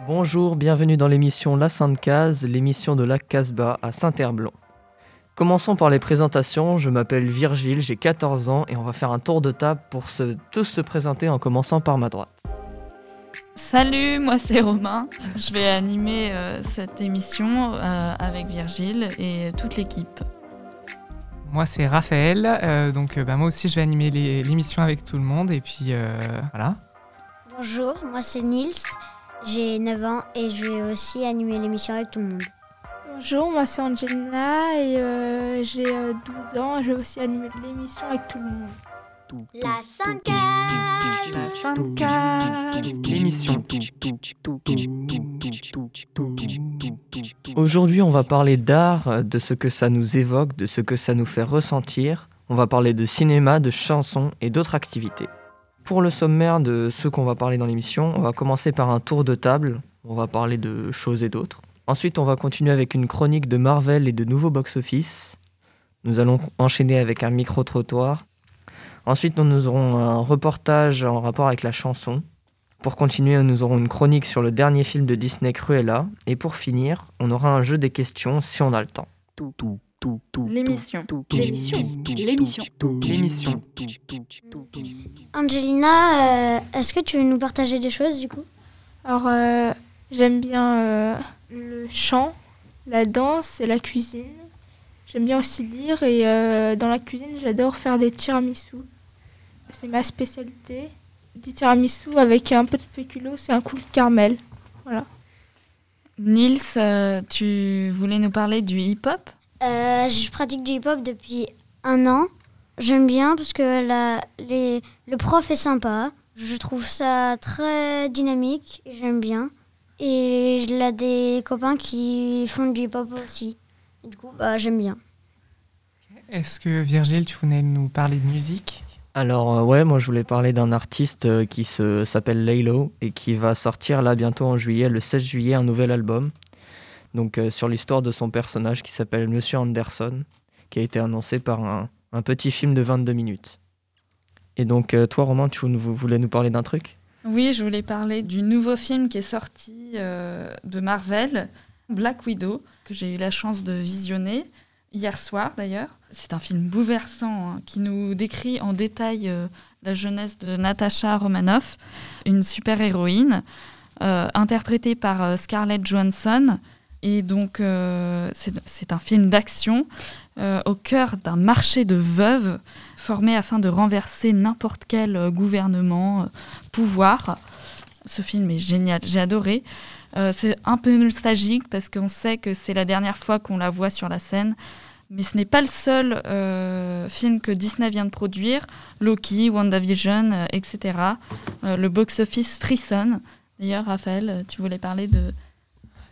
Bonjour, bienvenue dans l'émission La Sainte Case, l'émission de la Casbah à Saint-Herblon. Commençons par les présentations. Je m'appelle Virgile, j'ai 14 ans et on va faire un tour de table pour se, tous se présenter en commençant par ma droite. Salut, moi c'est Romain. Je vais animer euh, cette émission euh, avec Virgile et toute l'équipe. Moi c'est Raphaël, euh, donc bah, moi aussi je vais animer l'émission avec tout le monde et puis voilà. Bonjour, moi c'est Nils, j'ai 9 ans et je vais aussi animer l'émission avec tout le monde. Bonjour, moi c'est Angelina et j'ai 12 ans et je vais aussi animer l'émission avec tout le monde. La 5 La L'émission. Aujourd'hui, on va parler d'art, de ce que ça nous évoque, de ce que ça nous fait ressentir. On va parler de cinéma, de chansons et d'autres activités. Pour le sommaire de ce qu'on va parler dans l'émission, on va commencer par un tour de table. On va parler de choses et d'autres. Ensuite, on va continuer avec une chronique de Marvel et de nouveaux box-office. Nous allons enchaîner avec un micro-trottoir Ensuite, nous aurons un reportage en rapport avec la chanson. Pour continuer, nous aurons une chronique sur le dernier film de Disney Cruella. Et pour finir, on aura un jeu des questions si on a le temps. L'émission. L'émission. L'émission. L'émission. Angelina, euh, est-ce que tu veux nous partager des choses du coup? Alors, euh, j'aime bien euh, le chant, la danse et la cuisine. J'aime bien aussi lire et dans la cuisine, j'adore faire des tiramisu c'est ma spécialité. Du tiramisu avec un peu de spéculoos c'est un coup de caramel. Voilà. Nils, euh, tu voulais nous parler du hip-hop? Euh, Je pratique du hip-hop depuis un an. J'aime bien parce que la, les, le prof est sympa. Je trouve ça très dynamique et j'aime bien. Et il a des copains qui font du hip-hop aussi. du coup, bah, j'aime bien. Est-ce que Virgile, tu voulais nous parler de musique? Alors euh, ouais, moi je voulais parler d'un artiste euh, qui s'appelle Laylo et qui va sortir là bientôt en juillet, le 16 juillet, un nouvel album. Donc euh, sur l'histoire de son personnage qui s'appelle Monsieur Anderson, qui a été annoncé par un, petit film de 22 minutes. Et donc toi Romain, tu voulais nous parler d'un truc? Oui, je voulais parler du nouveau film qui est sorti de Marvel, Black Widow, que j'ai eu la chance de visionner hier soir d'ailleurs. C'est un film bouleversant hein, qui nous décrit en détail euh, la jeunesse de Natasha Romanoff, une super-héroïne euh, interprétée par euh, Scarlett Johansson. Et donc, c'est un film d'action au cœur d'un marché de veuves formé afin de renverser n'importe quel gouvernement, pouvoir. Ce film est génial, j'ai adoré. c'est un peu nostalgique parce qu'on sait que c'est la dernière fois qu'on la voit sur la scène. Mais ce n'est pas le seul euh, film que Disney vient de produire. Loki, WandaVision, euh, etc. Euh, le box-office frissonne. D'ailleurs, Raphaël, tu voulais parler de...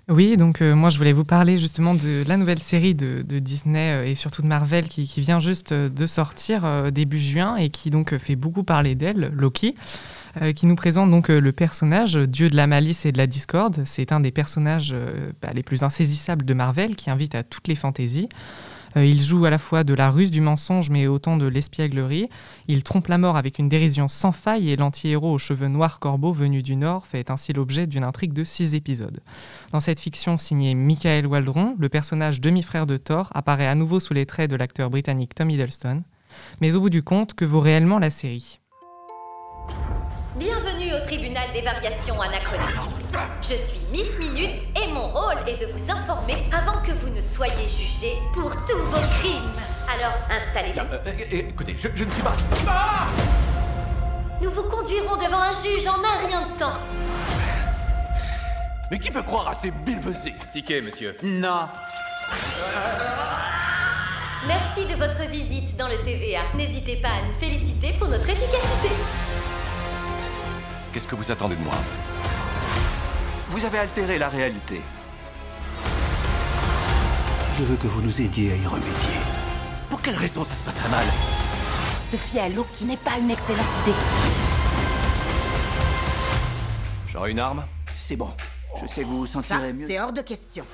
Oui, donc moi je voulais vous parler justement de la nouvelle série de, Disney et surtout de Marvel qui, vient juste de sortir début juin et qui donc fait beaucoup parler d'elle, Loki. qui nous présente donc le personnage Dieu de la malice et de la discorde. C'est un des personnages bah, les plus insaisissables de Marvel qui invite à toutes les fantaisies. Euh, il joue à la fois de la ruse du mensonge, mais autant de l'espièglerie. Il trompe la mort avec une dérision sans faille et l'anti-héros aux cheveux noirs corbeau venu du Nord fait ainsi l'objet d'une intrigue de six épisodes. Dans cette fiction signée Michael Waldron, le personnage demi-frère de Thor apparaît à nouveau sous les traits de l'acteur britannique Tom Hiddleston. Mais au bout du compte, que vaut réellement la série? Bienvenue au tribunal des variations anachroniques. Je suis Miss Minute et mon rôle est de vous informer avant que vous ne soyez jugés pour tous vos crimes. Alors, installez-vous. Euh, euh, écoutez, je, ne suis pas... Nous vous conduirons devant un juge en un rien de temps. Mais qui peut croire à ces billevesées? Ticket, monsieur. Non. Merci de votre visite dans le TVA. N'hésitez pas à nous féliciter pour notre efficacité. Qu'est-ce que vous attendez de moi Vous avez altéré la réalité. Je veux que vous nous aidiez à y remédier. Pour quelle raison ça se passerait mal Te fier à l'eau qui n'est pas une excellente idée. J'aurai une arme C'est bon. Je sais que vous vous sentirez mieux. C'est hors de question.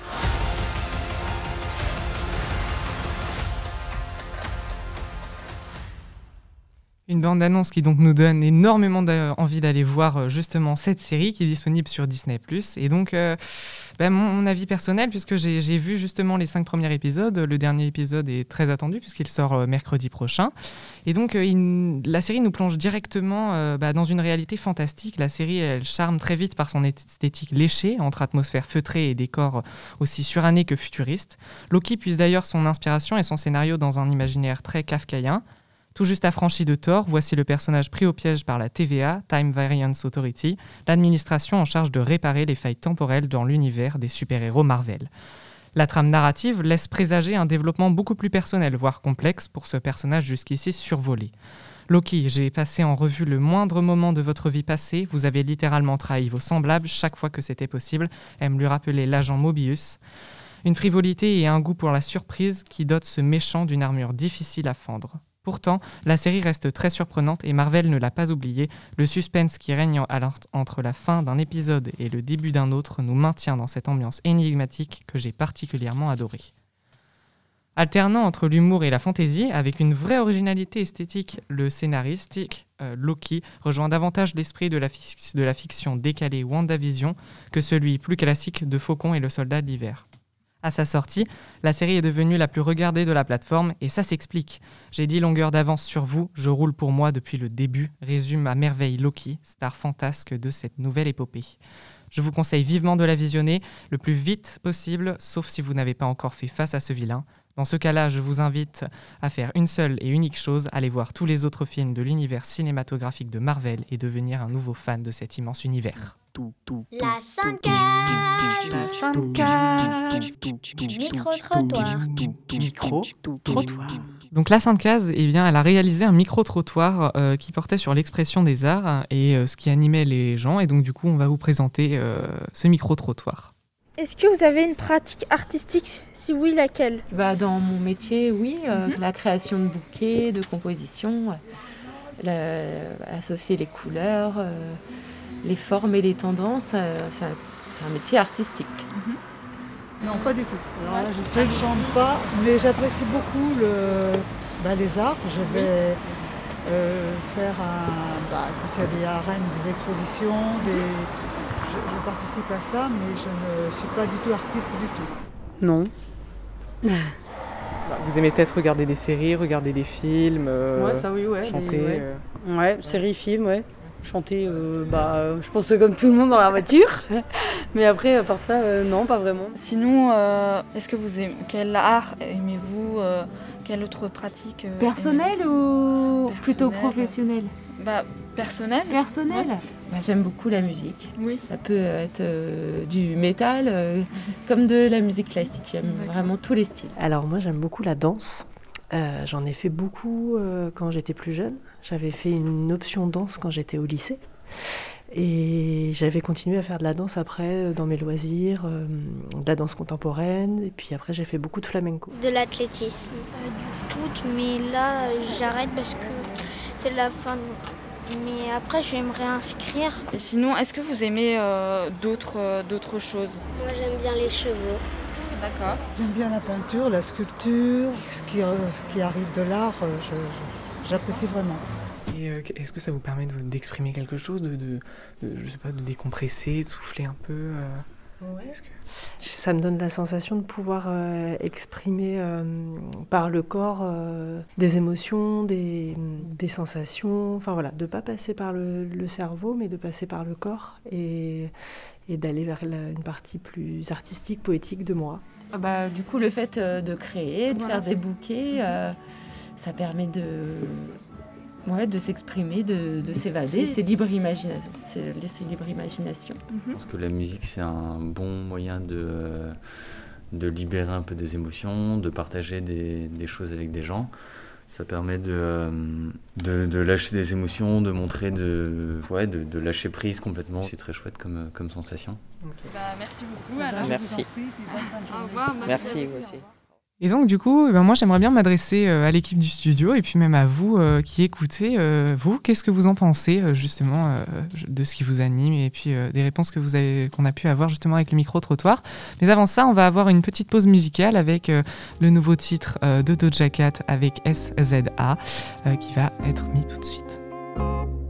Une bande-annonce qui donc nous donne énormément envie d'aller voir euh, justement cette série qui est disponible sur Disney+. Et donc, euh, ben, mon, avis personnel, puisque j'ai vu justement les cinq premiers épisodes, le dernier épisode est très attendu puisqu'il sort euh, mercredi prochain. Et donc, la série nous plonge directement bah, dans une réalité fantastique. La série, elle charme très vite par son esthétique léchée, entre atmosphère feutrée et décors aussi surannés que futuristes. Loki puise d'ailleurs son inspiration et son scénario dans un imaginaire très kafkaïen. Tout juste affranchi de Thor, voici le personnage pris au piège par la TVA, Time Variance Authority, l'administration en charge de réparer les failles temporelles dans l'univers des super-héros Marvel. La trame narrative laisse présager un développement beaucoup plus personnel, voire complexe, pour ce personnage jusqu'ici survolé. Loki, j'ai passé en revue le moindre moment de votre vie passée, vous avez littéralement trahi vos semblables chaque fois que c'était possible, aime lui rappeler l'agent Mobius. Une frivolité et un goût pour la surprise qui dotent ce méchant d'une armure difficile à fendre. Pourtant, la série reste très surprenante et Marvel ne l'a pas oublié. Le suspense qui règne entre la fin d'un épisode et le début d'un autre nous maintient dans cette ambiance énigmatique que j'ai particulièrement adorée. Alternant entre l'humour et la fantaisie, avec une vraie originalité esthétique, le scénaristique euh, Loki rejoint davantage l'esprit de, de la fiction décalée WandaVision que celui plus classique de Faucon et le soldat de l'hiver. À sa sortie, la série est devenue la plus regardée de la plateforme et ça s'explique. J'ai dit longueur d'avance sur vous, je roule pour moi depuis le début, résume à merveille Loki, star fantasque de cette nouvelle épopée. Je vous conseille vivement de la visionner le plus vite possible, sauf si vous n'avez pas encore fait face à ce vilain. Dans ce cas-là, je vous invite à faire une seule et unique chose, aller voir tous les autres films de l'univers cinématographique de Marvel et devenir un nouveau fan de cet immense univers. La Sainte-Cage La Micro-trottoir Micro-trottoir donc la Sainte Case, eh bien, elle a réalisé un micro-trottoir euh, qui portait sur l'expression des arts et euh, ce qui animait les gens. Et donc du coup, on va vous présenter euh, ce micro-trottoir. Est-ce que vous avez une pratique artistique Si oui, laquelle bah, Dans mon métier, oui. Mhm. La création de bouquets, de compositions, associer les couleurs les formes et les tendances, euh, c'est un, métier artistique. Mhm. Non, pas du tout. je ne chante pas, mais j'apprécie beaucoup le, bah, les arts. Je vais euh, faire un, bah, quand il y a des arènes, des expositions, des... Je, participe à ça, mais je ne suis pas du tout artiste du tout. Non. Bah, vous aimez peut-être regarder des séries, regarder des films, euh, ouais, ça oui, ouais, chanter. ouais. ouais, séries, films, ouais. Chanter, euh, bah, je pense comme tout le monde dans la voiture. Mais après, à part ça, euh, non, pas vraiment. Sinon, euh, est-ce que vous aimez quel art aimez-vous Quelle autre pratique Personnelle ou plutôt professionnelle Bah, personnel. Personnel. Bah, j'aime beaucoup la musique. Oui. Ça peut être du métal comme de la musique classique. J'aime vraiment tous les styles. Alors moi, j'aime beaucoup la danse. Euh, j'en ai fait beaucoup euh, quand j'étais plus jeune. J'avais fait une option danse quand j'étais au lycée. Et j'avais continué à faire de la danse après euh, dans mes loisirs, de la danse contemporaine. Et puis après, j'ai fait beaucoup de flamenco. De l'athlétisme. du foot, mais là, j'arrête parce que c'est la fin. Mais après, je vais me réinscrire. Et sinon, est-ce que vous aimez d'autres, d'autres choses? Moi, j'aime bien les cheveux. D'accord. J'aime bien la peinture, la sculpture, ce qui, euh, ce qui arrive de l'art, euh, j'apprécie vraiment. Et euh, est-ce que ça vous permet d'exprimer quelque chose, de, de, je sais pas, de décompresser, de souffler un peu ouais. Ça me donne la sensation de pouvoir exprimer par le corps des émotions, des, des, sensations, enfin voilà, de ne pas passer par le, le, cerveau, mais de passer par le corps. Et, et d'aller vers une partie plus artistique, poétique de moi. Ah bah, du coup, le fait euh, de créer, de faire des bouquets, euh, ça permet de, ouais, de s'exprimer, de, de s'évader. C'est libre laisser libre imagination. Mhm. Parce que la musique, c'est un bon moyen de, de libérer un peu des émotions, de partager des, des choses avec des gens. Ça permet de, de, lâcher des émotions, de montrer, de, ouais, de, de lâcher prise complètement. C'est très chouette comme, comme sensation. Bah, merci beaucoup. Alors. Merci. Au revoir. Merci, vous aussi. Et donc, du coup, eh ben, moi, j'aimerais bien m'adresser euh, à l'équipe du studio et puis même à vous euh, qui écoutez. Euh, vous, qu'est-ce que vous en pensez, justement, de ce qui vous anime et puis des réponses que vous avez, qu'on a pu avoir justement avec le micro-trottoir. Mais avant ça, on va avoir une petite pause musicale avec le nouveau titre de Doja Cat avec SZA qui va être mis tout de suite.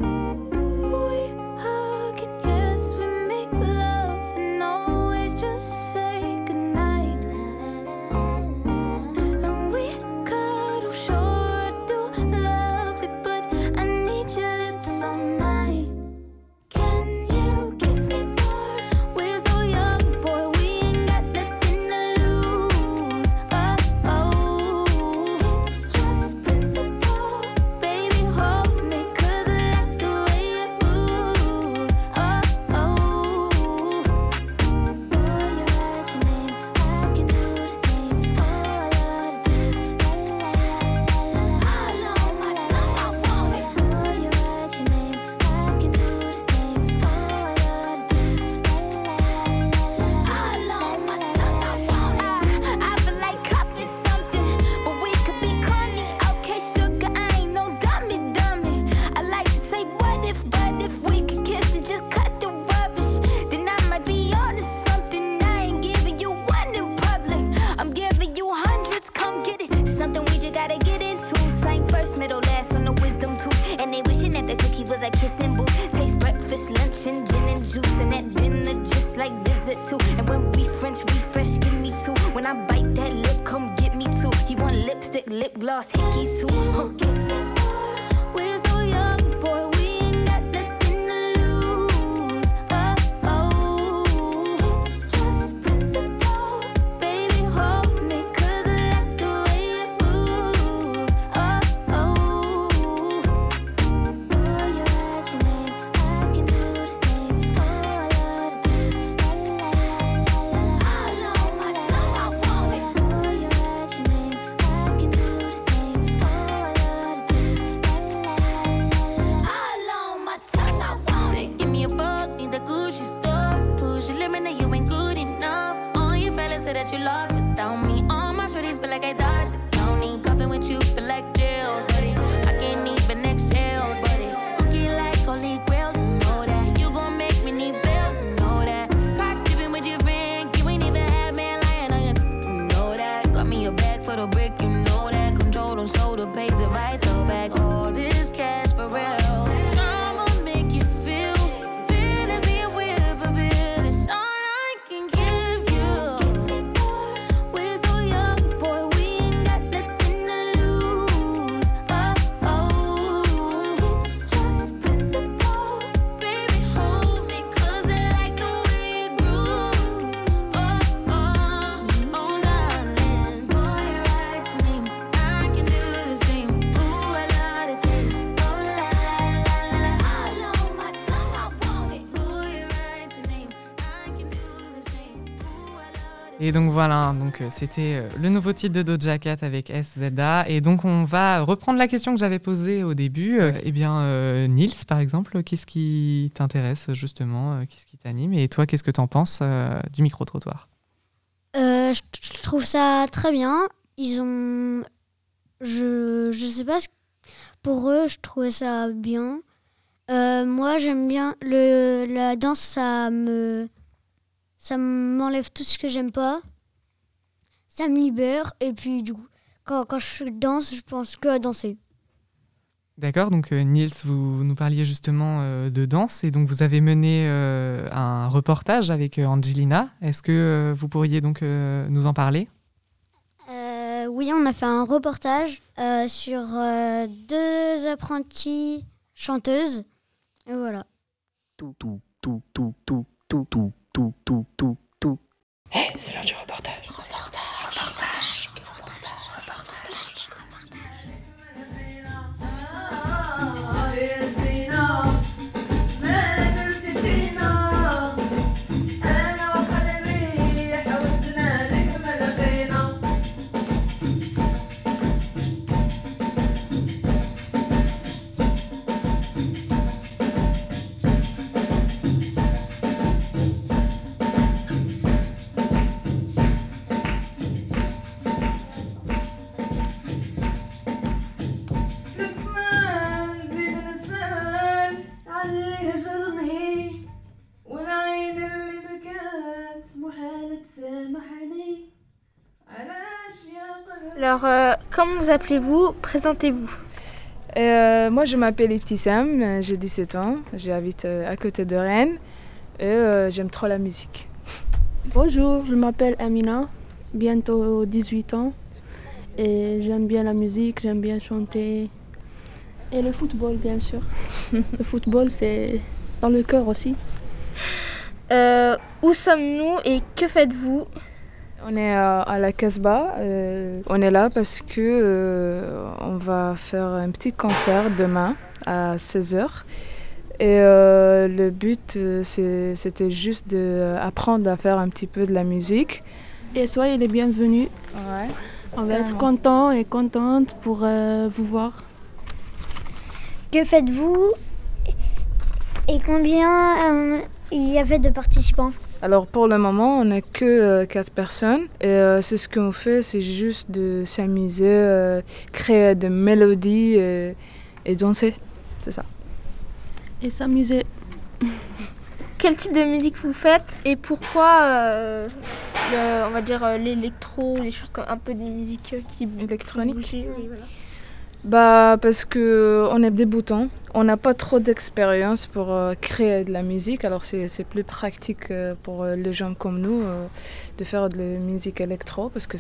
Et donc voilà, donc euh, c'était euh, le nouveau titre de Doja Cat avec SZA. Et donc on va reprendre la question que j'avais posée au début. Euh, eh bien, Nils, par exemple, qu'est-ce qui t'intéresse justement Qu'est-ce qui t'anime? Et toi, qu'est-ce que tu en penses du micro-trottoir? Je trouve ça très bien. Ils ont. Je, je sais pas, pour eux, je trouvais ça bien. moi, j'aime bien le, la danse, ça me ça m'enlève tout ce que j'aime pas. Ça me libère. Et puis, du coup, quand, quand je danse, je pense que à danser. D'accord, donc euh, Niels, vous nous parliez justement euh, de danse et donc vous avez mené euh, un reportage avec Angelina. Est-ce que vous pourriez donc nous en parler? Oui, on a fait un reportage sur deux apprentis chanteuses. Et voilà. Tout, tout, tout, tout, tout, tout, tout tout, tout, tout, tout. Hé, hey, c'est l'heure du reportage. Reportage, reportage, comment vous appelez-vous? Présentez-vous. Euh, moi, je m'appelle Ibtissam, j'ai 17 ans, j'habite euh, à côté de Rennes et euh, j'aime trop la musique. Bonjour, je m'appelle Amina, bientôt 18 ans et j'aime bien la musique, j'aime bien chanter et le football bien sûr. le football c'est dans le cœur aussi. Euh, où sommes-nous et que faites-vous? On est à la Casbah, euh, on est là parce que euh, on va faire un petit concert demain à 16h. Et euh, le but, c'était juste d'apprendre à faire un petit peu de la musique. Et soyez les bienvenus. Ouais. On va être content et contente pour euh, vous voir. Que faites-vous? Et combien euh, il y avait de participants? Alors pour le moment, on n'est que euh, quatre personnes. Et euh, c'est ce qu'on fait, c'est juste de s'amuser, euh, créer des mélodies et danser. C'est ça. Et s'amuser. Quel type de musique vous faites et pourquoi, euh, le- on va dire, euh, l'électro, les choses comme un peu des musiques qui Électroniques oui, voilà. Bah parce que on est débutant, on n'a pas trop d'expérience pour euh, créer de la musique, alors c'est plus pratique euh, pour euh, les gens comme nous euh, de faire de la musique électro parce que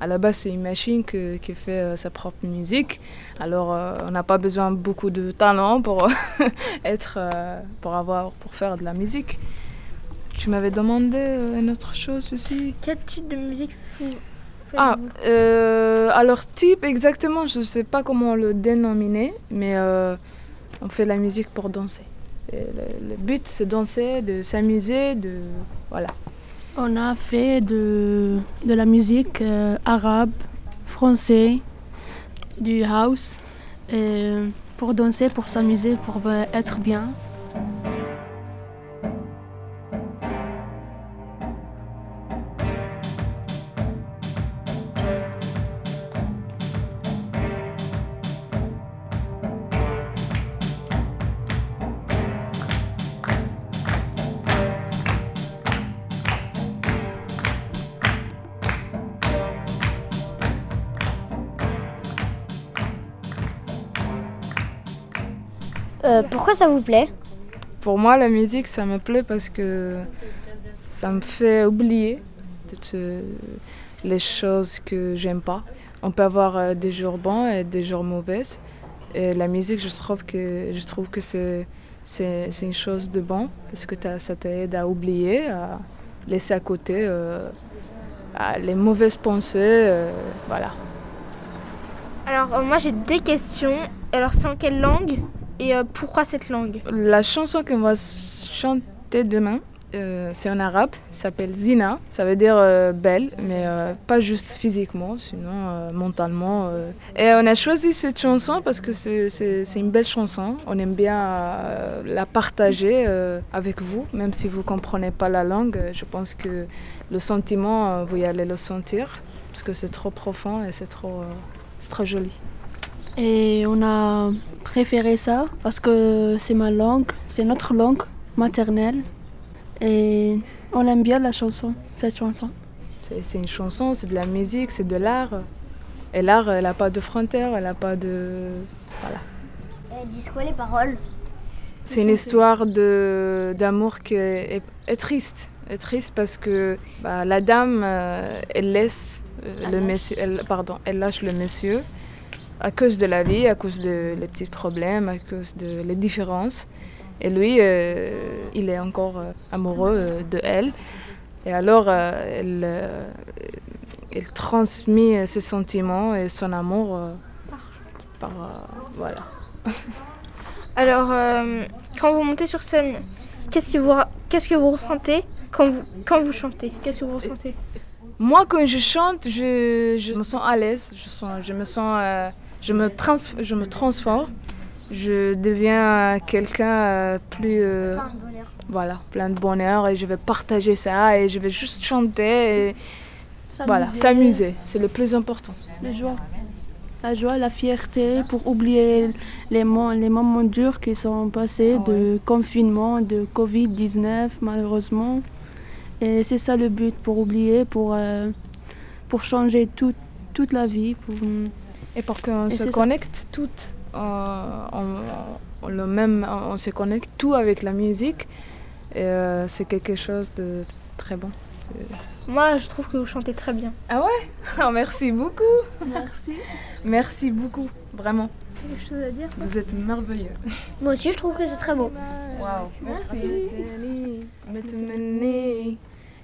à la base c'est une machine qui fait euh, sa propre musique, alors euh, on n'a pas besoin beaucoup de talent pour être euh, pour avoir pour faire de la musique. Tu m'avais demandé euh, une autre chose aussi. Quel type de musique Ah, euh, alors type exactement, je ne sais pas comment le dénominer, mais euh, on fait la musique pour danser. Le, but c'est danser, de s'amuser, de voilà. On a fait de, de la musique euh, arabe, français, du house, pour danser, pour s'amuser, pour être bien. Pourquoi ça vous plaît Pour moi, la musique, ça me plaît parce que ça me fait oublier toutes euh, les choses que j'aime pas. On peut avoir euh, des jours bons et des jours mauvais. Et la musique, je trouve que, je trouve que c'est, c'est, une chose de bon parce que ça t'aide à oublier, à laisser à côté euh, à les mauvaises pensées. euh, voilà. Alors, moi j'ai des questions. Alors, c'est en quelle langue? Et euh, pourquoi cette langue? La chanson qu'on va chanter demain, euh, c'est en arabe, s'appelle Zina, ça veut dire euh, belle, mais pas juste physiquement, sinon mentalement. Et on a choisi cette chanson parce que c'est- une belle chanson, on aime bien la partager avec vous, même si vous ne comprenez pas la langue, je pense que le sentiment, vous allez le sentir, parce que c'est trop profond et c'est trop, trop joli. Et on a préféré ça parce que c'est ma langue, c'est notre langue maternelle. Et on aime bien la chanson, cette chanson. C'est c'est une chanson, c'est de la musique, c'est de l'art. Et l'art, elle n'a pas de frontières, elle n'a pas de... Voilà. Elles disent quoi les paroles? C'est une histoire de- d'amour qui est, est- est triste. Est triste parce que bah, la dame, euh, elle laisse euh, Elle le lâche. monsieur, elle, pardon, elle lâche le monsieur à cause de la vie, à cause de les petits problèmes, à cause de les différences. Et lui, euh, il est encore euh, amoureux euh, de elle. Et alors, euh, elle, euh, elle transmet ses sentiments et son amour par, voilà. Alors, quand vous montez sur scène, qu'est-ce que vous, qu'est-ce que vous ressentez quand vous, quand vous chantez? Qu'est-ce que vous ressentez? Moi, quand je chante, je, je me sens à l'aise. Je, sens, je me sens, euh, je me trans, je me transforme. Je deviens quelqu'un euh, plus, euh, Plein de bonheur. voilà, plein de bonheur et je vais partager ça et je vais juste chanter et voilà, S'amuser. C'est le plus important. La joie. La joie, la fierté pour oublier les, mo- les moments durs qui sont passés de confinement, de Covid-19 malheureusement. Et c'est ça le but, pour oublier, pour, euh, pour changer tout, toute la vie. Pour... Et pour qu'on se connecte toutes, euh, on, le même, on se connecte tout avec la musique. Et euh, c'est quelque chose de très bon. Moi, je trouve que vous chantez très bien. Ah ouais oh, Merci beaucoup. Merci. Merci beaucoup, vraiment. Quelque chose à dire Vous êtes merveilleux. Moi aussi, je trouve que c'est très beau. Waouh. Merci.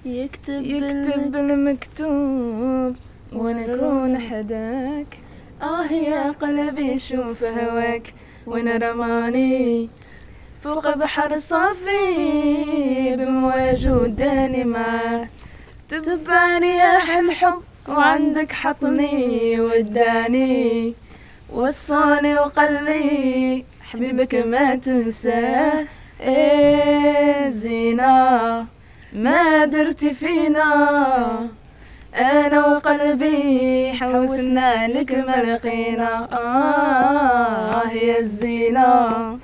يكتب المكتوب ونكون حداك آه يا قلبي شوف هواك وين رماني؟ فوق بحر صافي بمواج وداني معاه تباني يا الحب وعندك حطني وداني. وصاني وقال لي حبيبك ما تنساه. إيه زينة ما درتي فينا. انا وقلبي حوسنا لك ما لقينا اه يا الزينة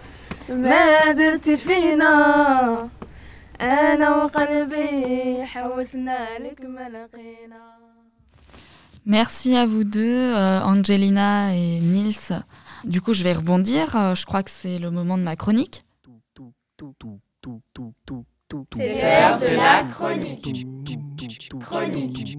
ما درتي فينا انا وقلبي حوسنا لك ما لقينا Merci à vous deux, euh, Angelina et Nils. Du coup, je vais rebondir. Euh, je crois que c'est le moment de ma chronique. C'est l'heure de la chronique. Chronique.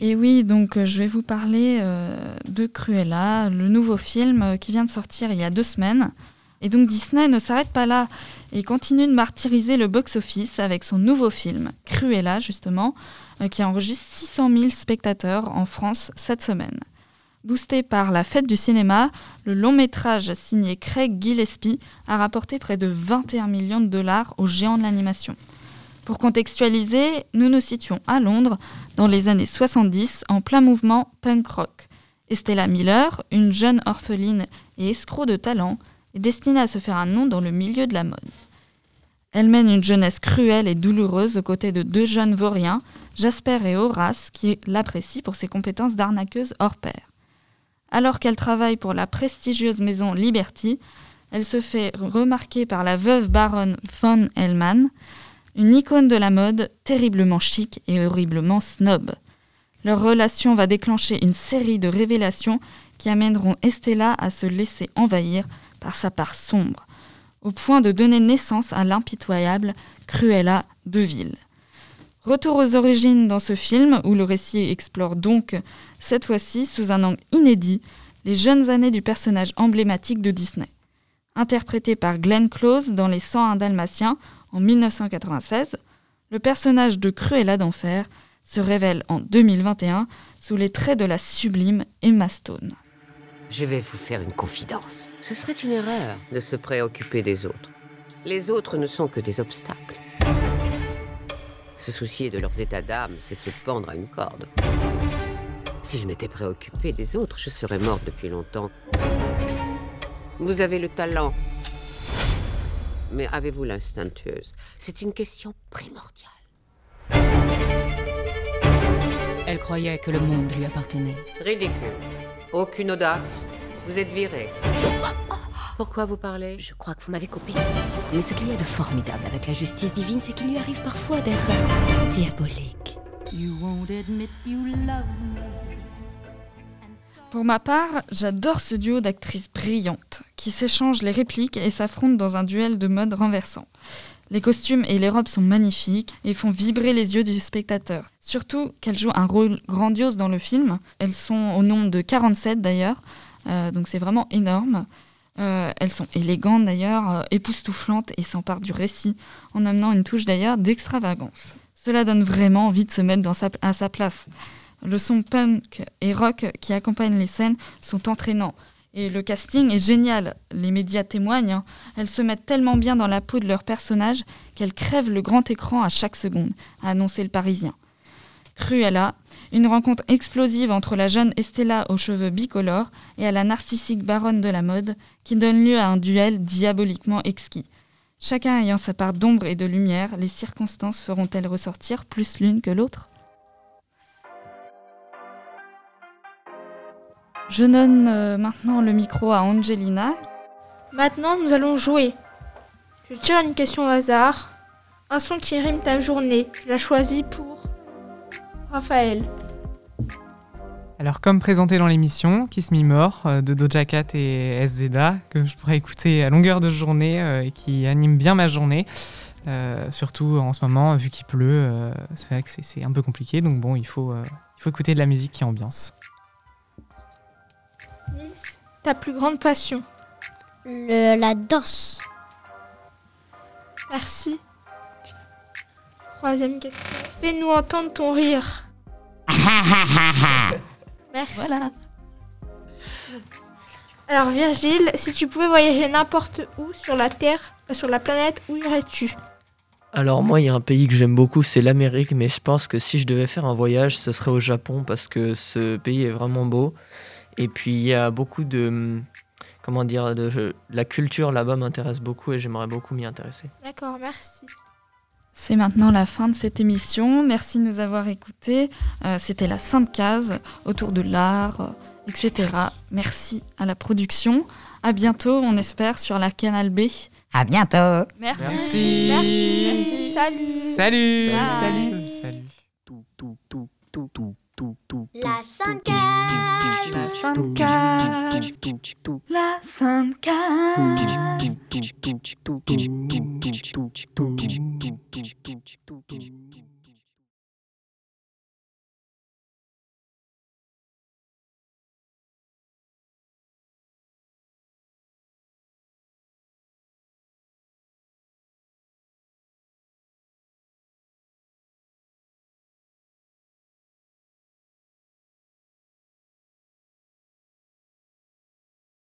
Et oui, donc euh, je vais vous parler euh, de Cruella, le nouveau film euh, qui vient de sortir il y a deux semaines. Et donc Disney ne s'arrête pas là et continue de martyriser le box-office avec son nouveau film, Cruella justement, euh, qui enregistre 600 000 spectateurs en France cette semaine. Boosté par la fête du cinéma, le long métrage signé Craig Gillespie a rapporté près de 21 millions de dollars aux géants de l'animation. Pour contextualiser, nous nous situons à Londres dans les années 70 en plein mouvement punk rock. Estella Miller, une jeune orpheline et escroc de talent, est destinée à se faire un nom dans le milieu de la mode. Elle mène une jeunesse cruelle et douloureuse aux côtés de deux jeunes vauriens, Jasper et Horace, qui l'apprécient pour ses compétences d'arnaqueuse hors pair. Alors qu'elle travaille pour la prestigieuse maison Liberty, elle se fait remarquer par la veuve baronne von Hellman, une icône de la mode terriblement chic et horriblement snob. Leur relation va déclencher une série de révélations qui amèneront Estella à se laisser envahir par sa part sombre, au point de donner naissance à l'impitoyable Cruella de Ville. Retour aux origines dans ce film, où le récit explore donc, cette fois-ci sous un angle inédit, les jeunes années du personnage emblématique de Disney. Interprété par Glenn Close dans Les 101 Dalmatiens en 1996, le personnage de Cruella d'Enfer se révèle en 2021 sous les traits de la sublime Emma Stone. Je vais vous faire une confidence. Ce serait une erreur de se préoccuper des autres. Les autres ne sont que des obstacles. Se soucier de leurs états d'âme, c'est se pendre à une corde. Si je m'étais préoccupé des autres, je serais morte depuis longtemps. Vous avez le talent. Mais avez-vous l'instinctueuse? C'est une question primordiale. Elle croyait que le monde lui appartenait. Ridicule. Aucune audace. Vous êtes viré. Pourquoi vous parlez? Je crois que vous m'avez coupé. Mais ce qu'il y a de formidable avec la justice divine, c'est qu'il lui arrive parfois d'être diabolique. Pour ma part, j'adore ce duo d'actrices brillantes qui s'échangent les répliques et s'affrontent dans un duel de mode renversant. Les costumes et les robes sont magnifiques et font vibrer les yeux du spectateur. Surtout qu'elles jouent un rôle grandiose dans le film. Elles sont au nombre de 47 d'ailleurs, donc c'est vraiment énorme. Euh, elles sont élégantes d'ailleurs, euh, époustouflantes et s'emparent du récit en amenant une touche d'ailleurs d'extravagance. Cela donne vraiment envie de se mettre à sa place. Le son punk et rock qui accompagnent les scènes sont entraînants. Et le casting est génial. Les médias témoignent. hein. Elles se mettent tellement bien dans la peau de leurs personnages qu'elles crèvent le grand écran à chaque seconde, a annoncé le Parisien. Cruella, une rencontre explosive entre la jeune Estella aux cheveux bicolores et à la narcissique baronne de la mode, qui donne lieu à un duel diaboliquement exquis. Chacun ayant sa part d'ombre et de lumière, les circonstances feront-elles ressortir plus l'une que l'autre? Je donne euh, maintenant le micro à Angelina. Maintenant, nous allons jouer. Je tire une question au hasard. Un son qui rime ta journée. Je l'ai choisi pour Raphaël. Alors, comme présenté dans l'émission, Kiss Me More euh, de Doja Cat et SZA, que je pourrais écouter à longueur de journée euh, et qui anime bien ma journée. Euh, surtout en ce moment, vu qu'il pleut, euh, c'est vrai que c'est- c'est un peu compliqué. Donc, bon, il faut, euh, il faut écouter de la musique qui ambiance. Nils, ta plus grande passion Le- la danse. Merci. Troisième question. Fais-nous entendre ton rire. Merci. Voilà. Alors Virgile, si tu pouvais voyager n'importe où sur la Terre, euh, sur la planète, où irais-tu? Alors moi, il y a un pays que j'aime beaucoup, c'est l'Amérique, mais je pense que si je devais faire un voyage, ce serait au Japon parce que ce pays est vraiment beau. Et puis il y a beaucoup de, comment dire, de la culture là-bas m'intéresse beaucoup et j'aimerais beaucoup m'y intéresser. D'accord, merci. C'est maintenant la fin de cette émission. Merci de nous avoir écoutés. Euh, C'était la Sainte Case autour de l'art, euh, etc. Merci à la production. À bientôt, on espère, sur la Canal B. À bientôt. Merci. Merci. Salut. Salut. Salut. Salut. La Sainte Cage. La Sainte Cage. La Sainte Cage.